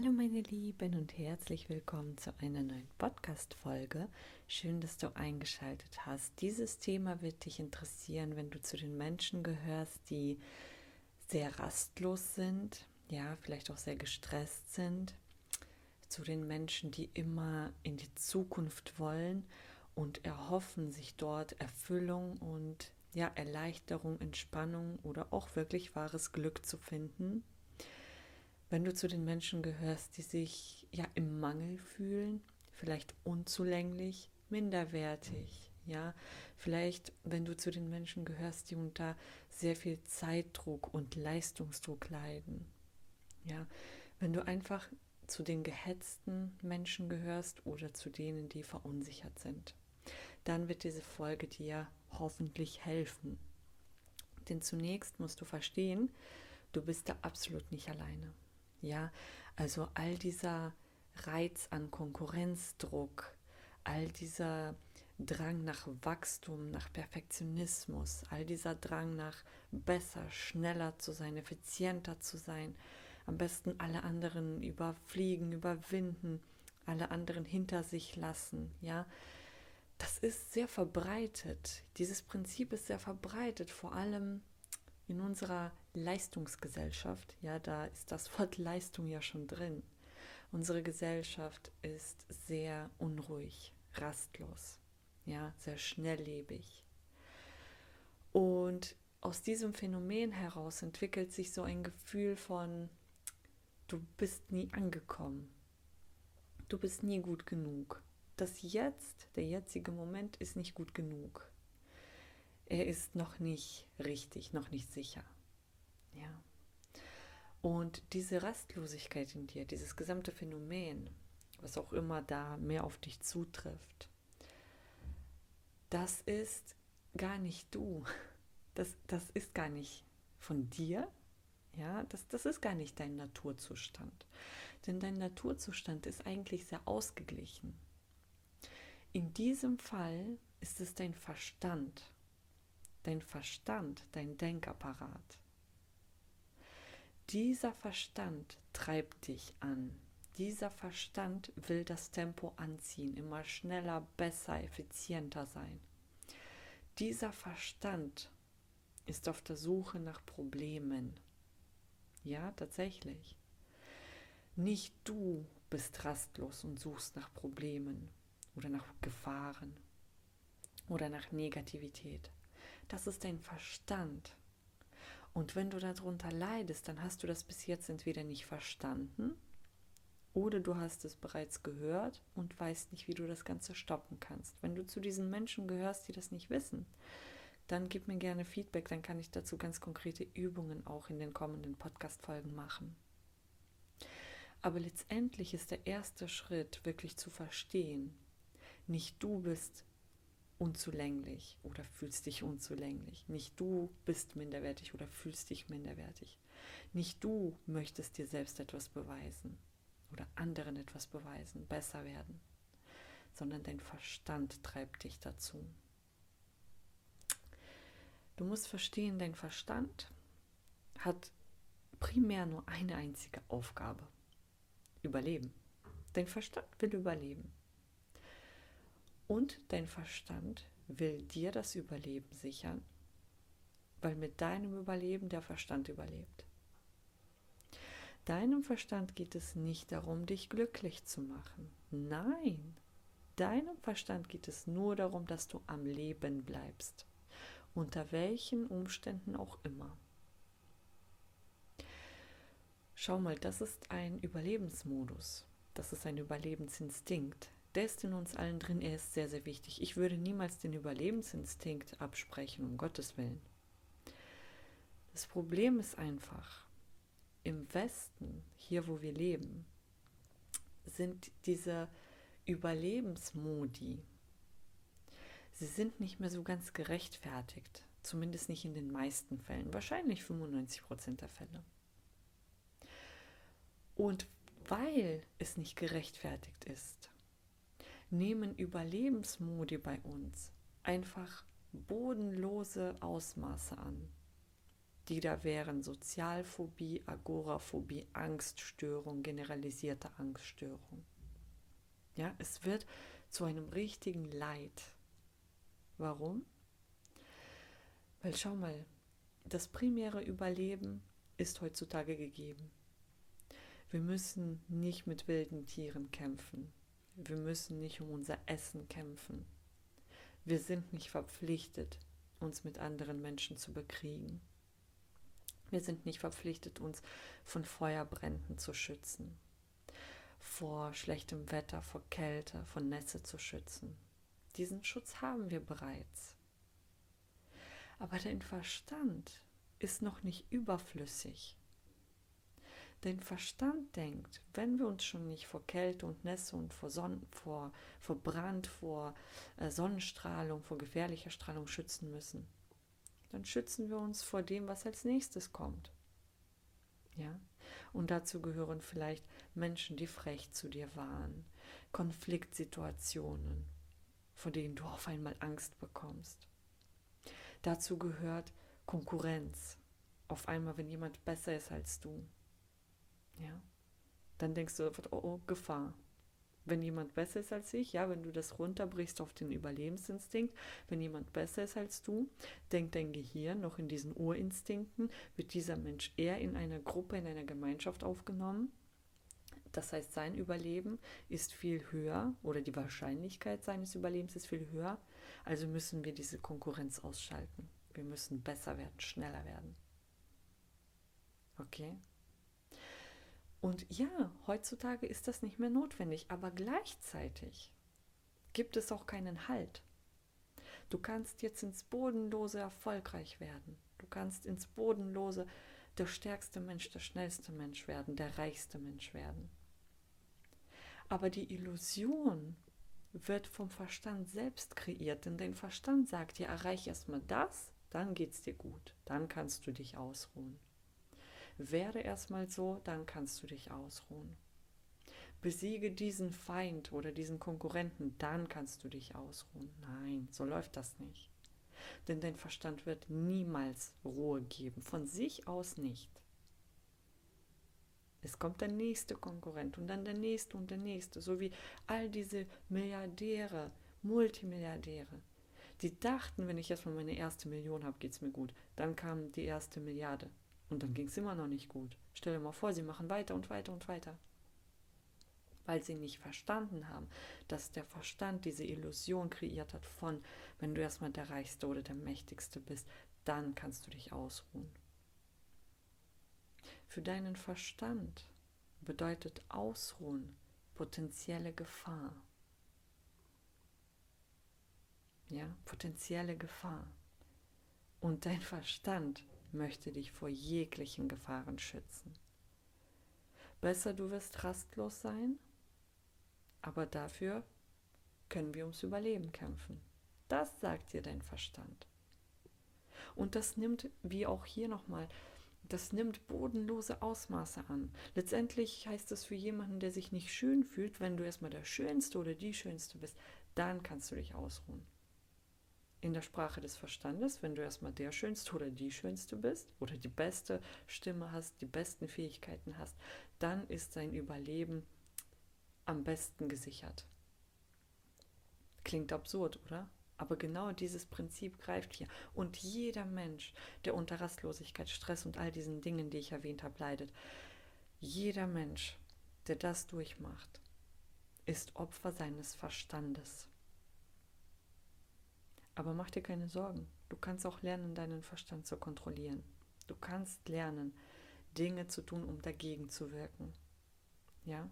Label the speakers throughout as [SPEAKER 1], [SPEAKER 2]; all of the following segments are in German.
[SPEAKER 1] Hallo meine Lieben und herzlich willkommen zu einer neuen Podcast-Folge. Schön, dass du eingeschaltet hast. Dieses Thema wird dich interessieren, wenn du zu den Menschen gehörst, die sehr rastlos sind, ja, vielleicht auch sehr gestresst sind, zu den Menschen, die immer in die Zukunft wollen und erhoffen sich dort Erfüllung und ja, Erleichterung, Entspannung oder auch wirklich wahres Glück zu finden wenn du zu den Menschen gehörst, die sich ja im Mangel fühlen, vielleicht unzulänglich, minderwertig, ja, vielleicht wenn du zu den Menschen gehörst, die unter sehr viel Zeitdruck und Leistungsdruck leiden, ja, wenn du einfach zu den gehetzten Menschen gehörst oder zu denen, die verunsichert sind, dann wird diese Folge dir hoffentlich helfen. Denn zunächst musst du verstehen, du bist da absolut nicht alleine. Ja, also all dieser Reiz an Konkurrenzdruck, all dieser Drang nach Wachstum, nach Perfektionismus, all dieser Drang nach besser, schneller zu sein, effizienter zu sein, am besten alle anderen überfliegen, überwinden, alle anderen hinter sich lassen, ja. Das ist sehr verbreitet. Dieses Prinzip ist sehr verbreitet, vor allem in unserer Leistungsgesellschaft, ja, da ist das Wort Leistung ja schon drin. Unsere Gesellschaft ist sehr unruhig, rastlos, ja, sehr schnelllebig. Und aus diesem Phänomen heraus entwickelt sich so ein Gefühl von, du bist nie angekommen, du bist nie gut genug. Das Jetzt, der jetzige Moment ist nicht gut genug er ist noch nicht richtig, noch nicht sicher. Ja. Und diese Rastlosigkeit in dir, dieses gesamte Phänomen, was auch immer da mehr auf dich zutrifft, das ist gar nicht du. Das, das ist gar nicht von dir. Ja, das, das ist gar nicht dein Naturzustand. Denn dein Naturzustand ist eigentlich sehr ausgeglichen. In diesem Fall ist es dein Verstand, dein Verstand, dein Denkapparat. Dieser Verstand treibt dich an. Dieser Verstand will das Tempo anziehen, immer schneller, besser, effizienter sein. Dieser Verstand ist auf der Suche nach Problemen. Ja, tatsächlich. Nicht du bist rastlos und suchst nach Problemen oder nach Gefahren oder nach Negativität das ist dein Verstand. Und wenn du darunter leidest, dann hast du das bis jetzt entweder nicht verstanden oder du hast es bereits gehört und weißt nicht, wie du das Ganze stoppen kannst. Wenn du zu diesen Menschen gehörst, die das nicht wissen, dann gib mir gerne Feedback, dann kann ich dazu ganz konkrete Übungen auch in den kommenden Podcast-Folgen machen. Aber letztendlich ist der erste Schritt wirklich zu verstehen, nicht du bist unzulänglich oder fühlst dich unzulänglich. Nicht du bist minderwertig oder fühlst dich minderwertig. Nicht du möchtest dir selbst etwas beweisen oder anderen etwas beweisen, besser werden, sondern dein Verstand treibt dich dazu. Du musst verstehen, dein Verstand hat primär nur eine einzige Aufgabe. Überleben. Dein Verstand will überleben. Und dein Verstand will dir das Überleben sichern, weil mit deinem Überleben der Verstand überlebt. Deinem Verstand geht es nicht darum, dich glücklich zu machen. Nein, deinem Verstand geht es nur darum, dass du am Leben bleibst, unter welchen Umständen auch immer. Schau mal, das ist ein Überlebensmodus, das ist ein Überlebensinstinkt, der in uns allen drin, er ist sehr, sehr wichtig. Ich würde niemals den Überlebensinstinkt absprechen, um Gottes Willen. Das Problem ist einfach, im Westen, hier wo wir leben, sind diese Überlebensmodi, sie sind nicht mehr so ganz gerechtfertigt, zumindest nicht in den meisten Fällen, wahrscheinlich 95 Prozent der Fälle. Und weil es nicht gerechtfertigt ist, nehmen Überlebensmodi bei uns einfach bodenlose Ausmaße an. die da wären Sozialphobie, Agoraphobie, Angststörung, generalisierte Angststörung. Ja, es wird zu einem richtigen Leid. Warum? Weil schau mal, das primäre Überleben ist heutzutage gegeben. Wir müssen nicht mit wilden Tieren kämpfen. Wir müssen nicht um unser Essen kämpfen. Wir sind nicht verpflichtet, uns mit anderen Menschen zu bekriegen. Wir sind nicht verpflichtet, uns von Feuerbränden zu schützen, vor schlechtem Wetter, vor Kälte, von Nässe zu schützen. Diesen Schutz haben wir bereits. Aber dein Verstand ist noch nicht überflüssig. Dein Verstand denkt, wenn wir uns schon nicht vor Kälte und Nässe und vor, Sonn vor, vor Brand, vor äh, Sonnenstrahlung, vor gefährlicher Strahlung schützen müssen, dann schützen wir uns vor dem, was als nächstes kommt. Ja? Und dazu gehören vielleicht Menschen, die frech zu dir waren, Konfliktsituationen, vor denen du auf einmal Angst bekommst. Dazu gehört Konkurrenz. Auf einmal, wenn jemand besser ist als du, ja, dann denkst du, oh, oh, Gefahr. Wenn jemand besser ist als ich, ja, wenn du das runterbrichst auf den Überlebensinstinkt, wenn jemand besser ist als du, denkt dein Gehirn noch in diesen Urinstinkten, wird dieser Mensch eher in einer Gruppe, in einer Gemeinschaft aufgenommen. Das heißt, sein Überleben ist viel höher oder die Wahrscheinlichkeit seines Überlebens ist viel höher. Also müssen wir diese Konkurrenz ausschalten. Wir müssen besser werden, schneller werden. Okay? Und ja, heutzutage ist das nicht mehr notwendig, aber gleichzeitig gibt es auch keinen Halt. Du kannst jetzt ins Bodenlose erfolgreich werden. Du kannst ins Bodenlose der stärkste Mensch, der schnellste Mensch werden, der reichste Mensch werden. Aber die Illusion wird vom Verstand selbst kreiert, denn dein Verstand sagt dir, erreich erstmal das, dann geht's dir gut, dann kannst du dich ausruhen. Werde erstmal so, dann kannst du dich ausruhen. Besiege diesen Feind oder diesen Konkurrenten, dann kannst du dich ausruhen. Nein, so läuft das nicht. Denn dein Verstand wird niemals Ruhe geben, von sich aus nicht. Es kommt der nächste Konkurrent und dann der nächste und der nächste, so wie all diese Milliardäre, Multimilliardäre. Die dachten, wenn ich erstmal meine erste Million habe, geht es mir gut. Dann kam die erste Milliarde. Und dann ging es immer noch nicht gut. Stell dir mal vor, sie machen weiter und weiter und weiter. Weil sie nicht verstanden haben, dass der Verstand diese Illusion kreiert hat von, wenn du erstmal der Reichste oder der Mächtigste bist, dann kannst du dich ausruhen. Für deinen Verstand bedeutet Ausruhen potenzielle Gefahr. Ja, potenzielle Gefahr. Und dein Verstand möchte dich vor jeglichen Gefahren schützen. Besser du wirst rastlos sein, aber dafür können wir ums Überleben kämpfen. Das sagt dir dein Verstand. Und das nimmt, wie auch hier nochmal, das nimmt bodenlose Ausmaße an. Letztendlich heißt es für jemanden, der sich nicht schön fühlt, wenn du erstmal der Schönste oder die Schönste bist, dann kannst du dich ausruhen in der Sprache des Verstandes, wenn du erstmal der Schönste oder die Schönste bist oder die beste Stimme hast, die besten Fähigkeiten hast, dann ist dein Überleben am besten gesichert. Klingt absurd, oder? Aber genau dieses Prinzip greift hier. Und jeder Mensch, der unter Rastlosigkeit, Stress und all diesen Dingen, die ich erwähnt habe, leidet, jeder Mensch, der das durchmacht, ist Opfer seines Verstandes. Aber mach dir keine Sorgen. Du kannst auch lernen, deinen Verstand zu kontrollieren. Du kannst lernen, Dinge zu tun, um dagegen zu wirken. Ja?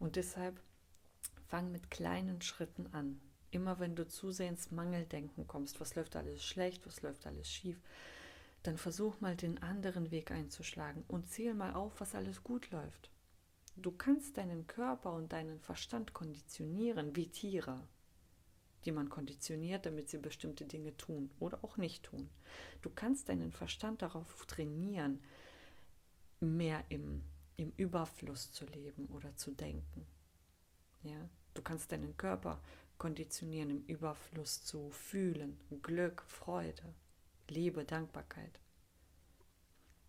[SPEAKER 1] Und deshalb fang mit kleinen Schritten an. Immer wenn du zusehends Mangeldenken kommst, was läuft alles schlecht, was läuft alles schief, dann versuch mal den anderen Weg einzuschlagen und zähl mal auf, was alles gut läuft. Du kannst deinen Körper und deinen Verstand konditionieren wie Tiere die man konditioniert, damit sie bestimmte Dinge tun oder auch nicht tun. Du kannst deinen Verstand darauf trainieren, mehr im, im Überfluss zu leben oder zu denken. Ja? Du kannst deinen Körper konditionieren, im Überfluss zu fühlen, Glück, Freude, Liebe, Dankbarkeit.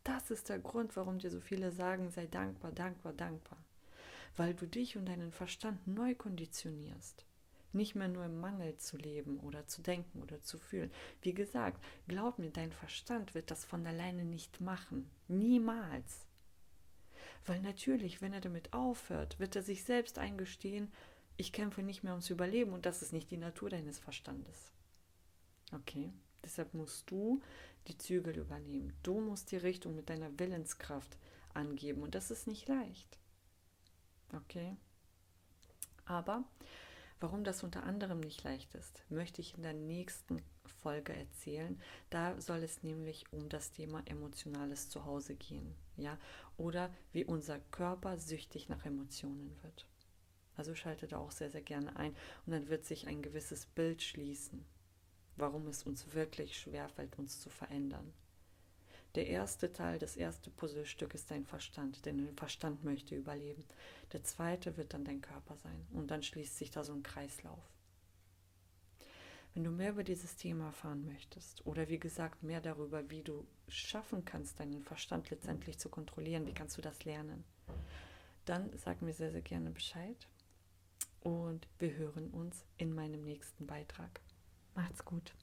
[SPEAKER 1] Das ist der Grund, warum dir so viele sagen, sei dankbar, dankbar, dankbar. Weil du dich und deinen Verstand neu konditionierst. Nicht mehr nur im Mangel zu leben oder zu denken oder zu fühlen. Wie gesagt, glaub mir, dein Verstand wird das von alleine nicht machen. Niemals. Weil natürlich, wenn er damit aufhört, wird er sich selbst eingestehen, ich kämpfe nicht mehr ums Überleben und das ist nicht die Natur deines Verstandes. Okay? Deshalb musst du die Zügel übernehmen. Du musst die Richtung mit deiner Willenskraft angeben und das ist nicht leicht. Okay? Aber warum das unter anderem nicht leicht ist, möchte ich in der nächsten Folge erzählen. Da soll es nämlich um das Thema emotionales Zuhause gehen, ja, oder wie unser Körper süchtig nach Emotionen wird. Also schaltet auch sehr, sehr gerne ein und dann wird sich ein gewisses Bild schließen warum es uns wirklich schwerfällt, uns zu verändern. Der erste Teil, das erste Puzzlestück ist dein Verstand, denn dein Verstand möchte überleben. Der zweite wird dann dein Körper sein und dann schließt sich da so ein Kreislauf. Wenn du mehr über dieses Thema erfahren möchtest oder wie gesagt mehr darüber, wie du schaffen kannst, deinen Verstand letztendlich zu kontrollieren, wie kannst du das lernen, dann sag mir sehr, sehr gerne Bescheid und wir hören uns in meinem nächsten Beitrag. Macht's gut.